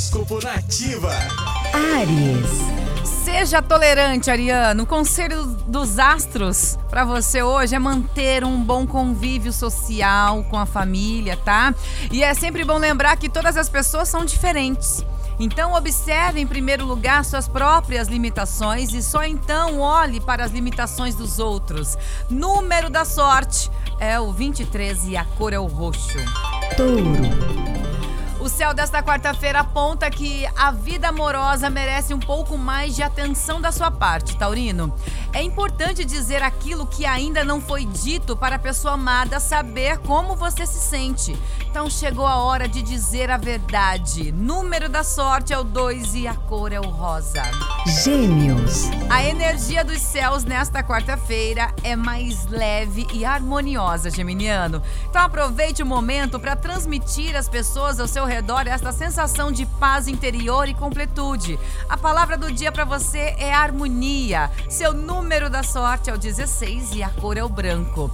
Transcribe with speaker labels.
Speaker 1: Horóscopo Nativa.
Speaker 2: Ares.
Speaker 3: Seja tolerante, Ariano. O conselho dos astros para você hoje é manter um bom convívio social com a família, tá? E é sempre bom lembrar que todas as pessoas são diferentes. Então, observe em primeiro lugar suas próprias limitações e só então olhe para as limitações dos outros. Número da sorte é o 23 e a cor é o roxo.
Speaker 2: Touro.
Speaker 3: O céu desta quarta-feira aponta que a vida amorosa merece um pouco mais de atenção da sua parte, Taurino. É importante dizer aquilo que ainda não foi dito para a pessoa amada saber como você se sente. Então chegou a hora de dizer a verdade. Número da sorte é o 2 e a cor é o rosa.
Speaker 2: Gêmeos.
Speaker 3: A energia dos céus nesta quarta-feira é mais leve e harmoniosa, Geminiano. Então aproveite o momento para transmitir às pessoas ao seu redor esta sensação de paz interior e completude. A palavra do dia para você é harmonia. Seu número da sorte é o 16 e a cor é o branco.